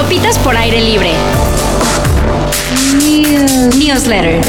Sopitas por aire libre. Newsletter.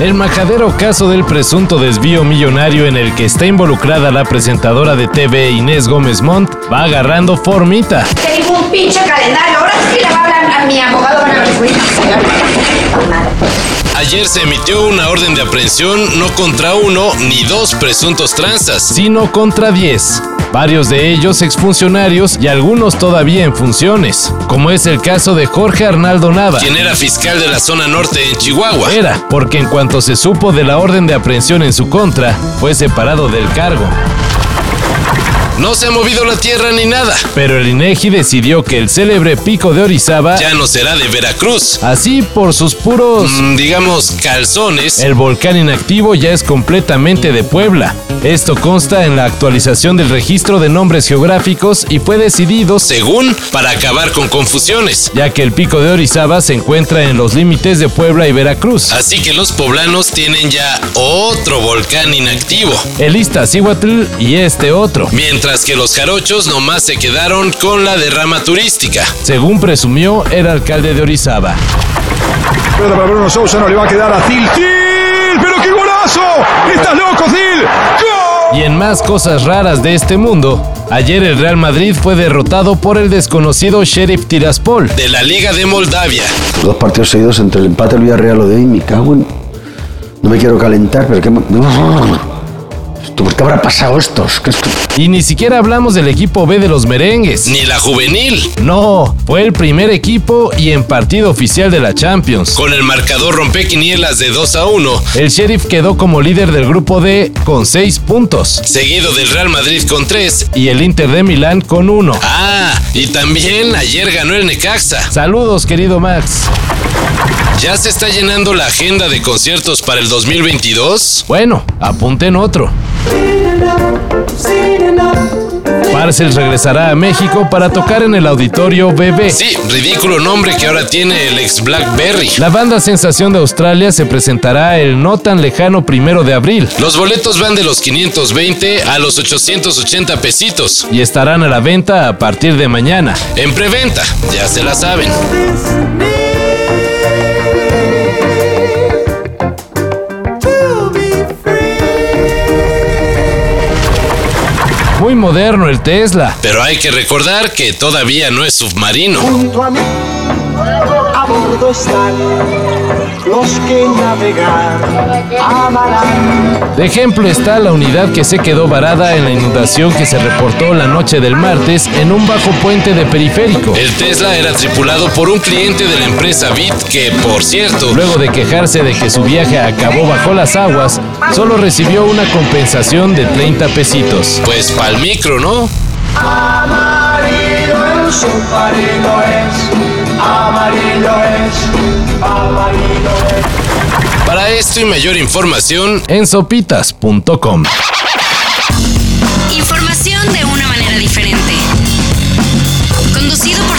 El majadero caso del presunto desvío millonario en el que está involucrada la presentadora de TV Inés Gómez Montt va agarrando formita. Tengo un pinche calendario. Ahora sí le va a hablar a mi abogado. Van a Ayer se emitió una orden de aprehensión no contra uno ni dos presuntos tranzas, sino contra diez varios de ellos exfuncionarios y algunos todavía en funciones, como es el caso de Jorge Arnaldo Nava, quien era fiscal de la zona norte en Chihuahua. Era, porque en cuanto se supo de la orden de aprehensión en su contra, fue separado del cargo. No se ha movido la tierra ni nada. Pero el INEGI decidió que el célebre pico de Orizaba ya no será de Veracruz. Así, por sus puros, mm, digamos, calzones, el volcán inactivo ya es completamente de Puebla. Esto consta en la actualización del registro de nombres geográficos y fue decidido, según, para acabar con confusiones, ya que el pico de Orizaba se encuentra en los límites de Puebla y Veracruz. Así que los poblanos tienen ya otro volcán inactivo. El Iztaccíhuatl y este otro. Mientras que los jarochos nomás se quedaron con la derrama turística. Según presumió el alcalde de Orizaba. Bruno Sousa no le va a quedar a Til. Y en más cosas raras de este mundo, ayer el Real Madrid fue derrotado por el desconocido Sheriff Tiraspol. De la Liga de Moldavia. Dos partidos seguidos entre el empate del Villarreal o de hoy, me cago en... No me quiero calentar, pero que... ¿Por qué habrá pasado estos? Y ni siquiera hablamos del equipo B de los merengues. Ni la juvenil. No, fue el primer equipo y en partido oficial de la Champions. Con el marcador rompequinielas de 2 a 1. El Sheriff quedó como líder del grupo D con 6 puntos. Seguido del Real Madrid con 3. Y el Inter de Milán con 1. Ah, y también ayer ganó el Necaxa. Saludos, querido Max. ¿Ya se está llenando la agenda de conciertos para el 2022? Bueno, apunten otro. Parcels regresará a México para tocar en el auditorio BB. Sí, ridículo nombre que ahora tiene el ex Blackberry. La banda Sensación de Australia se presentará el no tan lejano primero de abril. Los boletos van de los 520 a los 880 pesitos. Y estarán a la venta a partir de mañana. En preventa, ya se la saben. Moderno el Tesla. Pero hay que recordar que todavía no es submarino. Junto a mí, a bordo están los que navegar amarán. De ejemplo está la unidad que se quedó varada en la inundación que se reportó la noche del martes en un bajo puente de periférico. El Tesla era tripulado por un cliente de la empresa Bit que, por cierto, luego de quejarse de que su viaje acabó bajo las aguas, solo recibió una compensación de 30 pesitos. Pues pa'l micro, ¿no? Amarillo es, amarillo es, amarillo es. Para esto y mayor información en sopitas.com. Información de una manera diferente. Conducido por